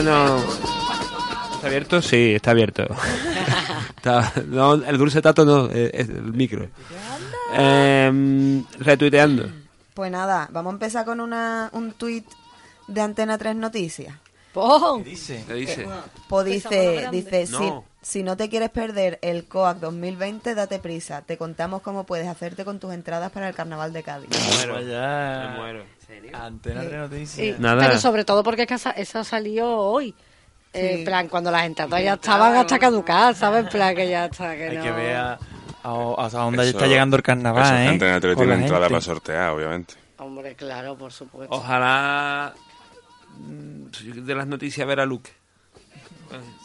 Bueno, ¿está abierto? Sí, está abierto. Está- no, el dulce tato no, eh, es el micro. Em, retuiteando. Pues nada, vamos a empezar con una, un tuit de Antena 3 Noticias. ¡Pum! ¿Qué dice? ¿Qué dice? Pues dice, dice si, No. si no te quieres perder el COAC 2020, date prisa. Te contamos cómo puedes hacerte con tus entradas para el Carnaval de Cádiz. Me muero. Me muero. Antena Sí. de Sí, noticias. Nada. Pero sobre todo porque es que esa, esa salió hoy. Eh, Sí. En plan, cuando las entradas ya estaban hasta caducadas, ¿sabes? En plan, que ya está, que Hay no... que ver a, a, hasta dónde Eso- está llegando el Eso, carnaval, ¿eh? Antena 3 Con tiene entrada gente. para sortear, obviamente. Hombre, claro, por supuesto. Ojalá mm, de las noticias ver a Luke.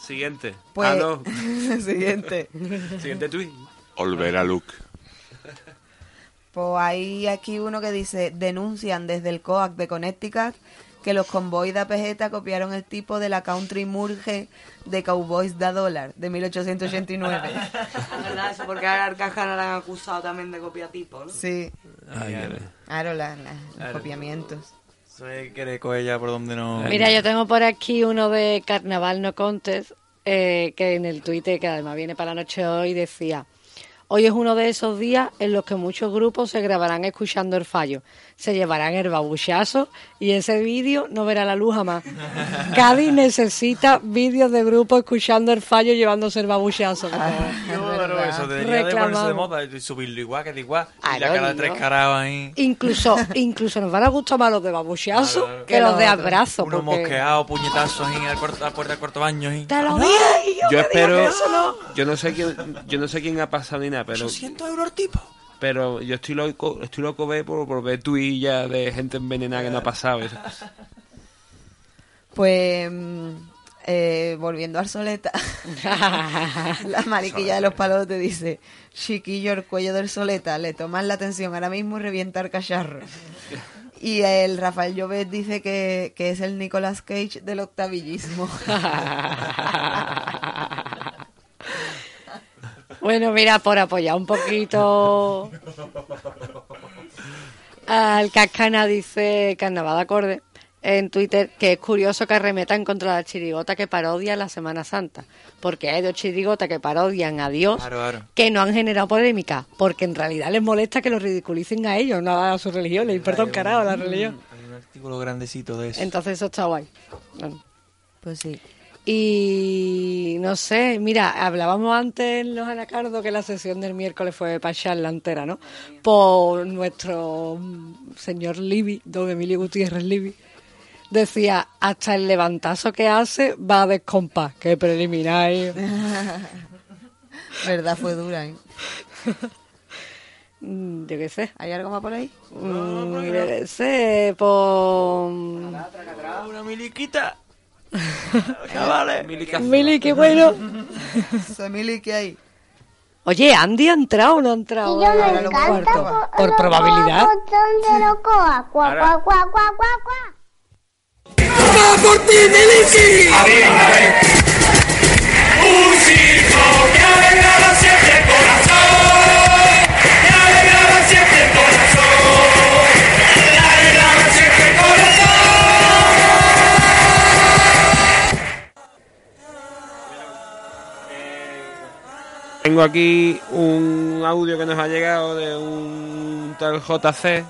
Siguiente. Pues, Ah, no. siguiente. Siguiente tweet. Olver a Luke. Pues hay aquí uno que dice, denuncian desde el COAC de Connecticut que los convoys de APG copiaron el tipo de la Country Murge de Cowboys da Dólar de 1889. Es verdad eso, porque a Arcájana la han acusado también de copiatipo, ¿no? Sí, Ay, Claro. la- la- los Claro. copiamientos. Eso es que le coge ya por donde no... Mira, yo tengo por aquí uno de Carnaval No Contest, eh, que en el Twitter, que además viene para la noche hoy, decía... Hoy es uno de esos días en los que muchos grupos se grabarán escuchando el fallo, se llevarán el babuchazo y ese vídeo no verá la luz jamás. Cádiz necesita vídeos de grupos escuchando el fallo llevándose el babuchazo. Claro, eso debería de ponerse de Reclamamos. moda y subirlo igual que de igual. y Claro, la cara de niño. tres ahí. Incluso, incluso nos van a gustar más los de babuchazo Claro, que los de abrazo. Unos porque- mosqueados, puñetazos la puerta, a la puerta del cuarto baño. Ahí. Te lo dije yo. Yo espero. Yo no sé quién, yo no sé quién ha pasado ni nada, pero, 800 euros el tipo. Pero yo estoy loco, estoy loco ver por, por ver tuillas de gente envenenada que no ha pasado. cosas. Pues mm, eh, volviendo al soleta, la mariquilla de los palos te dice, chiquillo, el cuello del soleta, le toman la atención ahora mismo y revienta el cacharro. Y el Rafael Llobet dice que, que es el Nicolas Cage del octavillismo. Bueno, mira, por apoyar un poquito al Cascana dice Carnaval de Acorde en Twitter que es curioso que arremetan contra la chirigota que parodia la Semana Santa, porque hay dos chirigotas que parodian a Dios Claro, claro. que no han generado polémica, porque en realidad les molesta que los ridiculicen a ellos, no a su religión, les importa un carajo la religión. Hay un artículo grandecito de eso. Entonces eso está guay. Bueno. Pues sí. Y no sé, mira, hablábamos antes en los anacardos que la sesión del miércoles fue para echarla entera, ¿no? Por nuestro señor Libby, don Emilio Gutiérrez Libby, decía, hasta el levantazo que hace va a descompás, que preliminar. ¿eh? Verdad fue dura, ¿eh? Mm, Yo qué sé. ¿Hay algo más por ahí? Mm, yo qué sé, por... Una miliquita. Chavales. Mili, qué bueno. Soy Mili, ¿qué hay? Oye, Andy ha entrado o no ha entrado. Y yo me encanta por, probabilidad. a ver. Tengo aquí un audio que nos ha llegado de un tal JC.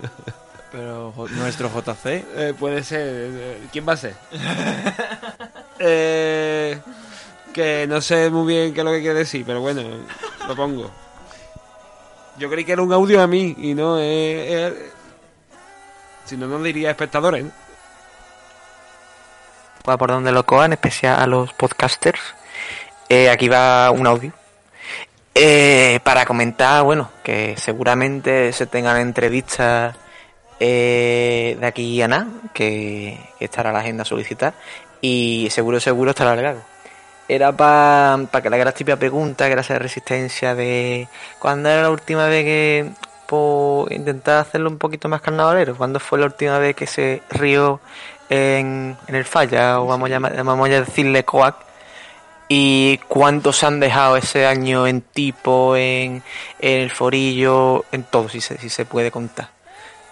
Pero nuestro JC. Eh, puede ser. eh, ¿Quién va a ser? Eh, que no sé muy bien qué es lo que quiere decir, pero bueno, lo pongo. Yo creí que era un audio a mí y no es. es- si no, no diría espectadores. ¿no? va por donde lo cojan, en especial a los podcasters. Eh, aquí va un audio. Eh, para comentar, bueno, que seguramente se tengan entrevistas eh, de aquí a nada, que, que estará la agenda a solicitar, y seguro, seguro estará alargado. Era para que le haga la típica pregunta, que era esa resistencia de ¿cuándo era la última vez que por intentar hacerlo un poquito más carnavalero? ¿Cuándo fue la última vez que se rió en, en el falla? O vamos a, llamar- vamos a decirle coac. ¿Y cuántos han dejado ese año en tipo, en, en el forillo, en todo, si se, si se puede contar?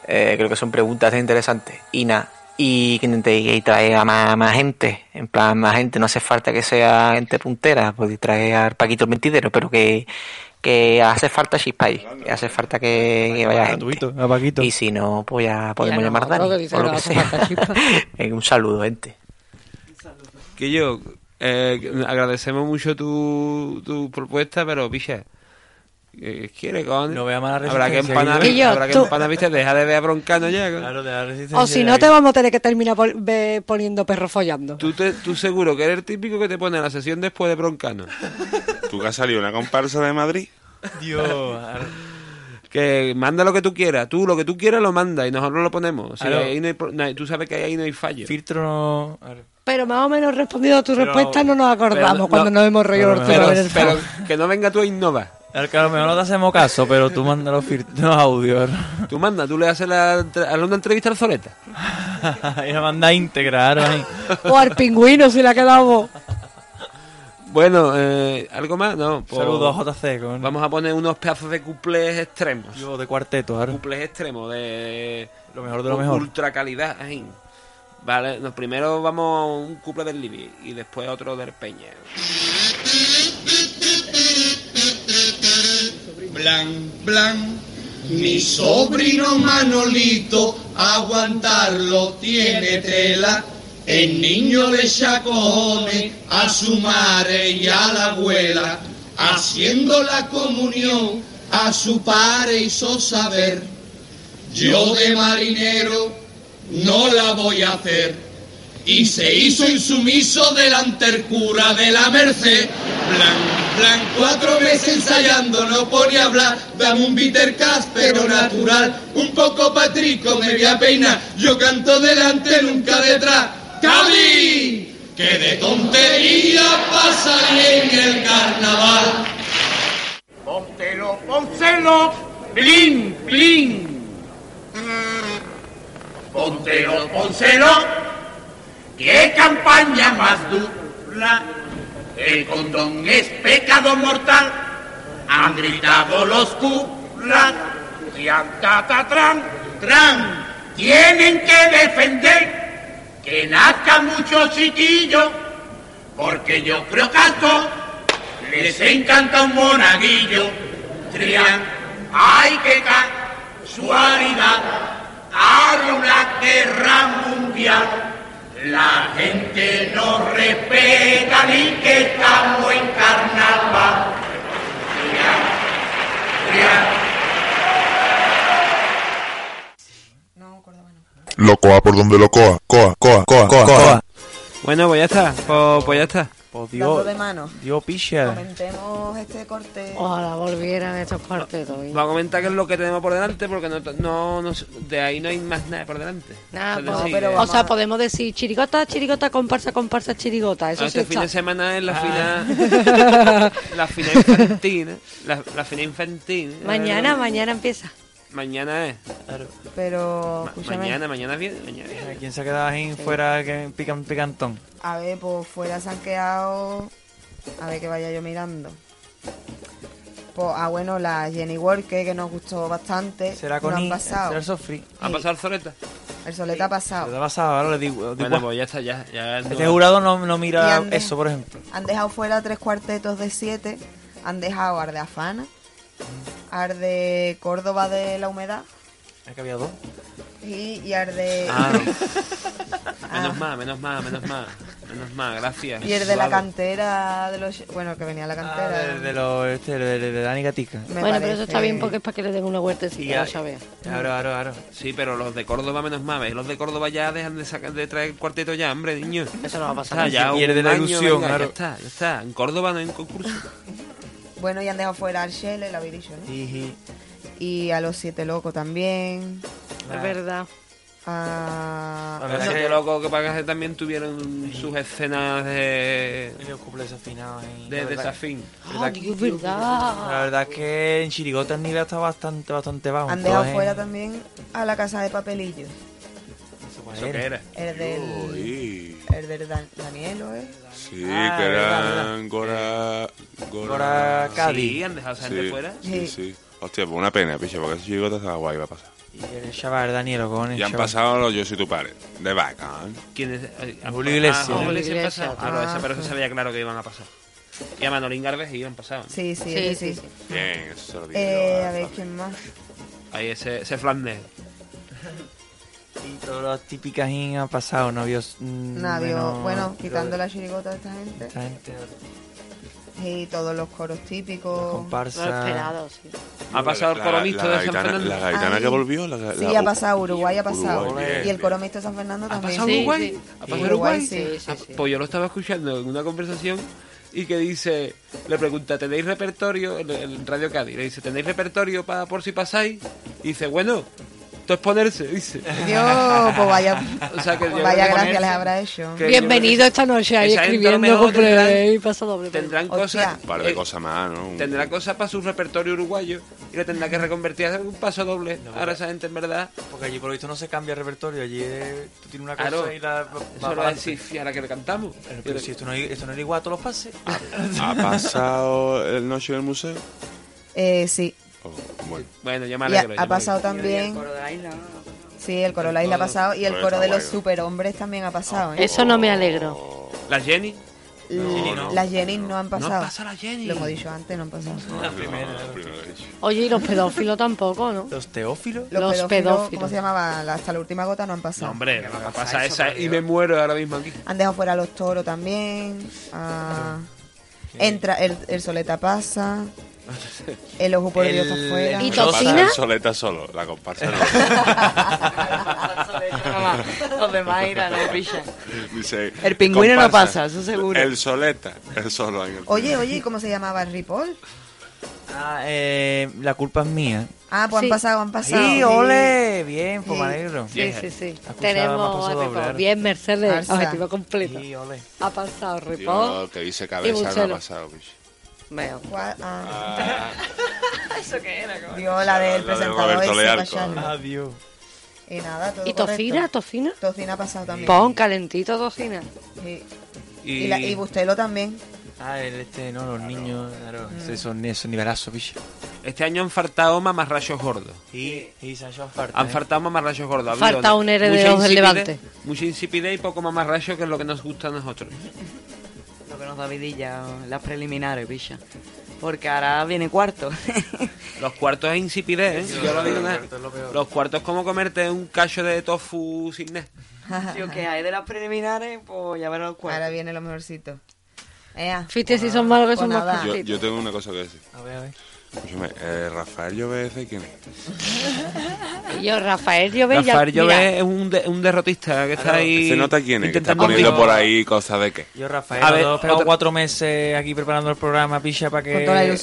Eh, creo que son preguntas interesantes. Y nada, y que intentéis traer a más, más gente, en plan, más gente, no hace falta que sea gente puntera, podéis traer al Paquito el Mentidero, pero que, que hace falta chispa ahí, que hace falta que, que vaya gente. Y si no, pues ya podemos Ya llamar a Dani, o lo que sea. un saludo, gente. Que yo eh, agradecemos mucho tu, tu propuesta, pero picha. eh, ¿Quiere con? No vea mala Habrá que habrá que Tú- empanar, viste, deja de ver a broncano ya. Claro, de la resistencia. O si no, te vamos a tener que terminar pol- ve- poniendo perro follando. Tú, te- tú seguro que eres el típico que te pone la sesión después de broncano. ¿Tú que has salido una comparsa de Madrid? Dios. Que manda lo que tú quieras, tú lo que tú quieras lo manda y nosotros lo ponemos. Si Claro. ahí no hay pro- no hay- tú sabes que ahí no hay fallo. Filtro no. Pero más o menos respondido a tu Pero- respuesta no nos acordamos pero- cuando no, nos hemos reído pero- el Pero que no venga tú a innovar. Al que a lo mejor no te hacemos caso, pero tú manda los, los audios. Tú manda, tú le haces la, una entrevista al Zoleta. y la manda íntegra, claro, ahí. O al pingüino si le ha quedado. Bueno, eh, ¿algo más? No. pues Saludos a JC. Con... Vamos a poner unos pedazos de cuplés extremos. Yo de cuarteto, ahora. Cuplés extremos de... Lo mejor de lo mejor. Ultra calidad. ahí. Vale, primero vamos a un couple del Libi y después otro del Peña. Blan, blan, mi sobrino Manolito, aguantarlo tiene tela. El niño le chacone a su madre y a la abuela, haciendo la comunión a su padre hizo saber. Yo de marinero no la voy a hacer. Y se hizo insumiso delante el cura de la Merced. Blan, blan, cuatro meses ensayando, no pone a hablar. Dame un bitter pero natural. Un poco patrico, me voy a peinar. Yo canto delante, nunca detrás. ¡Cali! Que de tontería pasa en el carnaval. Póntelo, pónselo, blin, blin. Póntelo, pónselo. ¡Qué campaña más dura! El condón es pecado mortal. Han gritado los curas. Ta, tran. Tienen que defender que nazcan muchos chiquillos. Porque yo creo que a les encanta un monaguillo. Trian, ay, qué casualidad. Ahora una guerra mundial. La gente no respeta ni que estamos en carnaval. Trian, trian. Lo coa por donde lo coa. Coa, coa, coa, coa, coa. Bueno, pues ya está. Pues, pues ya está. Pues Dando dio, de mano. dio picha. Comentemos este corte. Ojalá volvieran estos cuartetos. Vamos a comentar qué es lo que tenemos por delante, porque no, no, no- de ahí no hay más nada por delante. Pues, decir, eh, o sea, podemos decir chirigota, chirigota, comparsa, comparsa, chirigota. Eso este sí fin de semana es la Ah. fina la fina infantil ¿eh? la, la fina infantil ¿eh? Mañana, mañana empieza. Mañana es Pero, Ma- escúchame. mañana mañana viene mañana viene. ¿Quién se ha quedado ahí fuera que pican picantón? A ver, pues fuera se han quedado. A ver que vaya yo mirando. Pues, ah, bueno, la Jenny Worke, que nos gustó bastante. Será no con han I, pasado. será el Sofri. ¿Ha pasado el Soleta? El Soleta ha pasado. ¿Qué ha pasado? Ahora le digo. digo, bueno pues ya está ya, ya Este jurado no, no Y mira eso, por ejemplo. Han dejado fuera tres cuartetos de siete. Han dejado Arde Arde Córdoba de la Humedad Es que había dos. y, y Arde. Ah. menos más menos más menos más menos más gracias Y el de la cantera de los. Bueno, que venía de la Ah, cantera. de, de los, este, de, de, de Dani Gatica. Me bueno, pero eso está bien porque es para que le den una Y huertecita, ya- sabes. Claro, claro, claro. Sí, pero los de Córdoba menos más, ¿ves? Los de Córdoba ya dejan de sacar de traer cuarteto ya, hombre, niño. Eso no va a pasar. Está, ya Pierde un la año, ilusión, venga, claro. Ya está, ya está. En Córdoba no hay un concurso. Bueno, y han dejado fuera al Shelle, lo habéis dicho, ¿no? Y a los Siete Locos también. Es verdad. A... A Los ver, siete que- locos que para que también tuvieron sus escenas de, Y los de La verdad- desafín. Ah, Dios, verdad. La verdad es que en Chirigota el nivel está bastante, bastante bajo. Han dejado fuera también a la Casa de Papelillos. ¿Eso qué era? El del... Uy. El del Dan- Danielo, ¿eh? Sí, Ah, que eran Gora... Gora Cádiz. Sí, han dejado esa gente Sí, fuera. sí, sí. Hostia, pues una pena, picho, porque ese chirigota estaba guay, va a pasar. Y el chaval Daniel con el Y han chaval. pasado los Yo soy tu padre, de bacán. ¿Quién es? Eh, ah, Julio Iglesias. Ah, Julio Iglesias pasado. Ah, no, esa, pero eso se veía claro que iban a pasar. Y a Manolín Garbes iban pasado. Sí, sí, Sí, sí, sí. sí. Bien, eso se lo digo. Eh, a ver. ¿quién más? Ahí ese, ese Flandes. Y todas las típicas in han pasado, no vio. mm, Nadie, menos- bueno, quitando la chirigota de esta gente. Esta gente. Y todos los coros Los típicos. Lo comparsas. esperado, sí. Ha pasado el coro mixto de San Fernando. La gaitana Ay. que volvió. La, Sí, la- ha pasado, Uruguay ha pasado. Uruguay, bien, y el coro mixto de San Fernando ¿Ha también. pasado Sí, Uruguay? sí. ¿Ha pasado Uruguay, Uruguay? Sí, sí, Ah, sí. Pues yo lo estaba escuchando en una conversación y que dice, le pregunta, ¿tenéis repertorio? En en Radio Cádiz, le dice, ¿tenéis repertorio para por si pasáis? Y dice, bueno, esto es ponerse, dice. Dios, pues vaya, O sea que pues vaya creo que gracia les habrá hecho. que Bienvenido esta noche ahí lo escribiendo tendrán- y paso doble. Tendrán cosas... Un par de eh, cosas más, ¿no? Tendrá cosas para su repertorio uruguayo y le tendrá que reconvertir a un paso doble. Ahora esa gente en verdad... Porque allí por lo visto no se cambia el repertorio. Allí eh, tú tienes una cosa Claro, y la. Eso lo decís ahora que le cantamos. Pero, pero si esto no, esto no era igual a todos los pases. ¿Ha pasado el Noche del Museo? Eh, sí. Oh, bueno. Bueno, ya me ha, alegro. ya ha me pasado también. Coro de la isla, ¿no? Sí, el coro de la isla ha pasado. Y el coro de los superhombres también ha pasado. ¿eh? Eso no me alegro. ¿La Jenny? No. Las Jenny no han No pasado. pasa la Jenny. Lo hemos dicho antes, no han pasado. La primera. No, la primera vez. Oye, y los pedófilos tampoco, ¿no? Los teófilos. Los, Los pedófilos, pedófilos. ¿cómo se llamaba? La- Hasta la última gota no han pasado. No, hombre, no pasa esa y me muero ahora mismo aquí. Han dejado fuera a los toros también. ah, entra el, el soleta pasa. El ojo por Dios está El- fuera. ¿Y tocina? el soleta solo, la comparsa no. Los demás irán, picha. Dice, El pingüino no pasa, eso seguro. El soleta, el solo. en el- Oye, oye, ¿y ¿cómo se llamaba el Ripoll? Ah, eh, la culpa es mía. Ah, pues Sí. han pasado, han pasado. Sí, ole. Bien, pues Sí. Sí, sí, sí. Tenemos a. Bien, Mercedes, Arsa. objetivo completo. Sí, ole. Ha pasado Ripoll. Tío, que dice cabeza no ha pasado, bicho. Veo. Ah, Ah, ¿Eso qué era? cabrón? Dio la del La de presentador Roberto ese. Adiós. Y nada, todo ¿Y tocina? correcto. ¿Tocina? Tocina ha pasado también. Pon calentito tocina. Sí. Y, Y, la- y Bustelo también. Ah, el este, no, los niños. Claro, Mm. esos son esos nivelazos, bicho. este año han faltado mamarrachos gordos. Y, y se han hecho falta. Han ¿eh? faltado mamarrachos gordos. Ha Falta un heredero mucha del Levante. Mucha insipidez y poco mamarracho, que es lo que nos gusta a nosotros. Lo que nos da vidilla, las preliminares, picha. Porque ahora viene cuarto. Los cuartos es insipidez, ¿eh? Yo lo digo nada. cuarto es lo peor. Los cuartos es como comerte un cacho de tofu sin nada. Tío, que hay de las preliminares, pues ya verán los cuartos. Ahora viene lo mejorcito. Ea. Fíjate si son malos que son más yo, yo tengo una cosa que decir. A ver, a ver. Eh, Rafael Llobé, ¿de quién es? Yo, Rafael Llobé, ya- Rafael Llobé mira, es un, de- un derrotista que está ahí. Se nota quién es, que está intentando poniendo por ahí cosas de qué. Yo, Rafael, A a ver, otra- cuatro meses aquí preparando el programa, picha, para que... Otra vez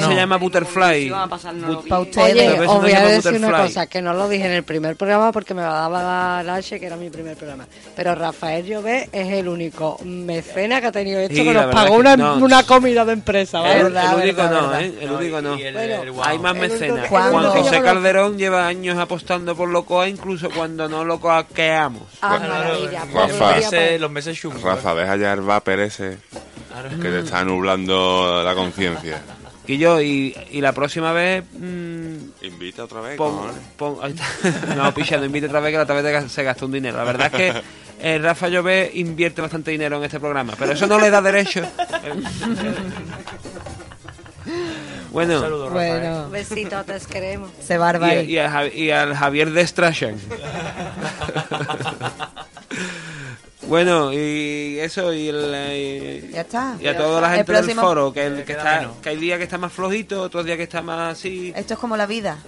se llama Butterfly. Ilusión a pasárnoslo But- bien. Pa' ustedes. Oye, os voy a decir una cosa, que no lo dije en el primer programa porque me daba la H, que era mi primer programa. Pero Rafael Llobé es el único mecena que ha tenido esto Sí, que nos pagó una, no. una comida de empresa, ¿vale? El, el único verdad, no, verdad. ¿eh? El único no. Y el- Bueno, el guau. Hay más mecenas. Juan José. Calderón lleva años apostando por Locoa, incluso cuando no lo coaqueamos. Ah, maravilla. Rafa. meses- los meses chungos. Rafa, deja ya el vapor ese que te está nublando la conciencia. Y yo, y, y la próxima vez. mm, Invita otra vez, pon- cojones. pon- ahí está. no, picha, no invite otra vez que la otra vez se gastó un dinero. La verdad es que eh, Rafa Llobé invierte bastante dinero en este programa, pero eso no le da derecho. bueno, Un saludo. Bueno, Besitos, te queremos. se barba y, y a y al Javier de Strashan. bueno, y eso, y, el, eh, Ya está. y a toda la El gente del foro, que, el, que, está, que hay días que está más flojito, otros días que está más así. Esto es como la vida.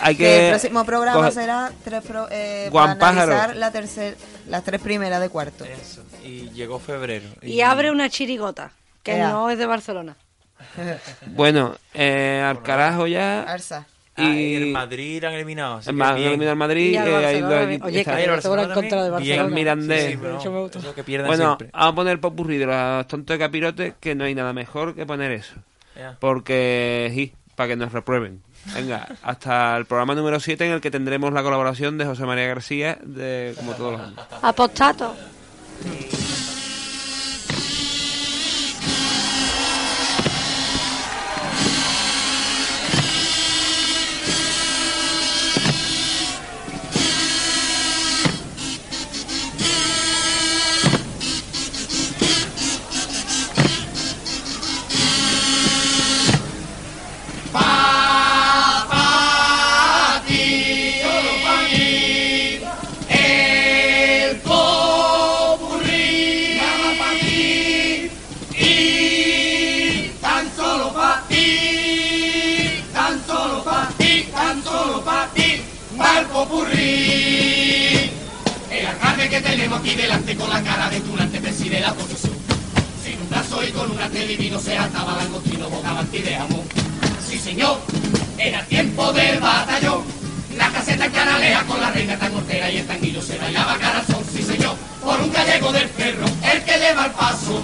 Hay Que que el próximo programa coge- será tres pro- eh, para analizar la tercer, las tres primeras de cuarto. Eso. Y llegó febrero. Y abre una chirigota, que no es de Barcelona. Bueno, eh, al carajo ya. Arsa. Ah, y Y el Madrid han eliminado. así el bien. eliminado al Madrid. Y eh, ahí lo-. Oye, que el Barcelona contra de también. Barcelona. Bien, Mirandés. Sí, sí, pero Mucho me gusta. eso que Bueno, siempre. vamos a poner el popurrí de los tontos de capirote, que no hay nada mejor que poner eso. Porque, sí, para que nos reprueben. Venga, hasta el programa número 7 en el que tendremos la colaboración de José María García, de como todos los años. Apostato. Aquí delante con la cara de Tunante preside la oposición. Sin un brazo y con un arte divino se ataba langostino, boca de amor. Sí, señor, era tiempo del batallón. La caseta en canaleja con la reina tan hortera y el tanguillo se bailaba carazón. Sí, señor, por un gallego del ferro, el que lleva el paso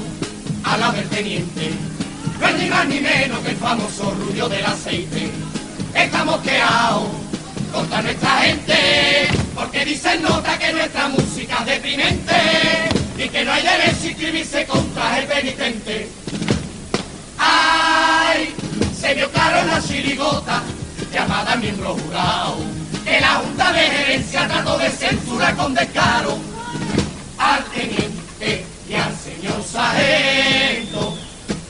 a la del teniente. No es ni más ni menos que el famoso rubio del aceite. Estamos queados contra nuestra gente, porque dicen nota que nuestra música es deprimente y que no hay derecho a inscribirse contra el penitente. ¡Ay! Se vio claro en la chirigota, llamada miembro jurado, que la Junta de Gerencia trató de censurar con descaro al teniente y al señor sargento.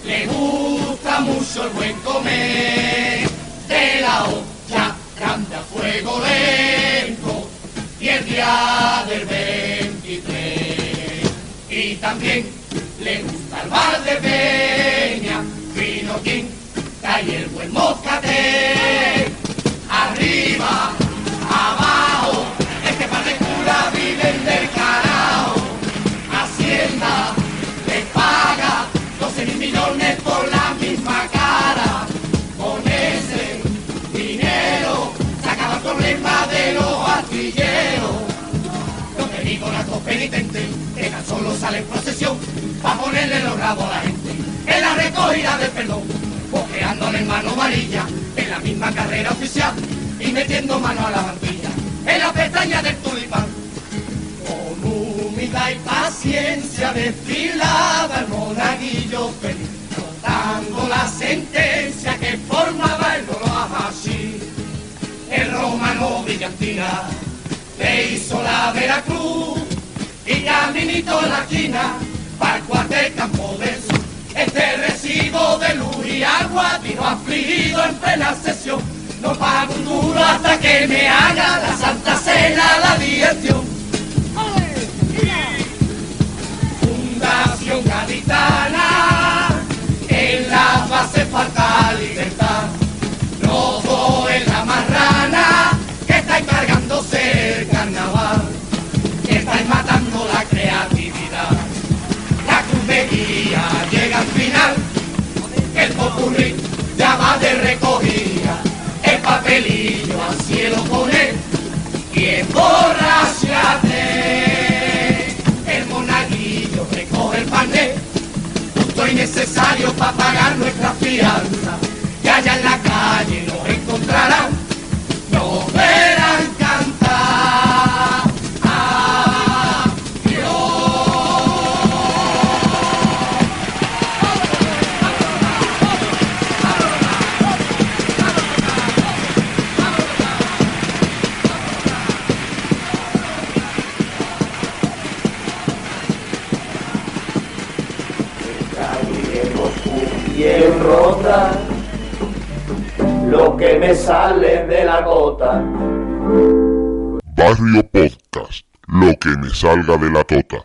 Le gusta mucho el buen comer de la a fuego lento y el día del 23. Y también le gusta el bar de peña, vino quinta y el buen moscatel. Arriba, penitentes que tan solo sale en procesión para ponerle los rabos a la gente en la recogida del perdón, boqueándole en mano amarilla en la misma carrera oficial y metiendo mano a la bandilla en la pestaña del tulipán. Con humildad y paciencia desfilaba el monaguillo feliz, notando la sentencia que formaba el así. El romano brillantina le hizo la Veracruz y caminito la el cuartel campo del sur. Este recibo de luz y agua vino afligido en plena sesión. No pago un duro hasta que me haga la Santa Cena la dirección. Popurrí, ya va de recogida, el papelillo al cielo pone y emborrachate. El monaguillo recoge el pané, justo y necesario para pagar nuestra fianza. Salga de la tota.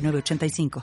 906985.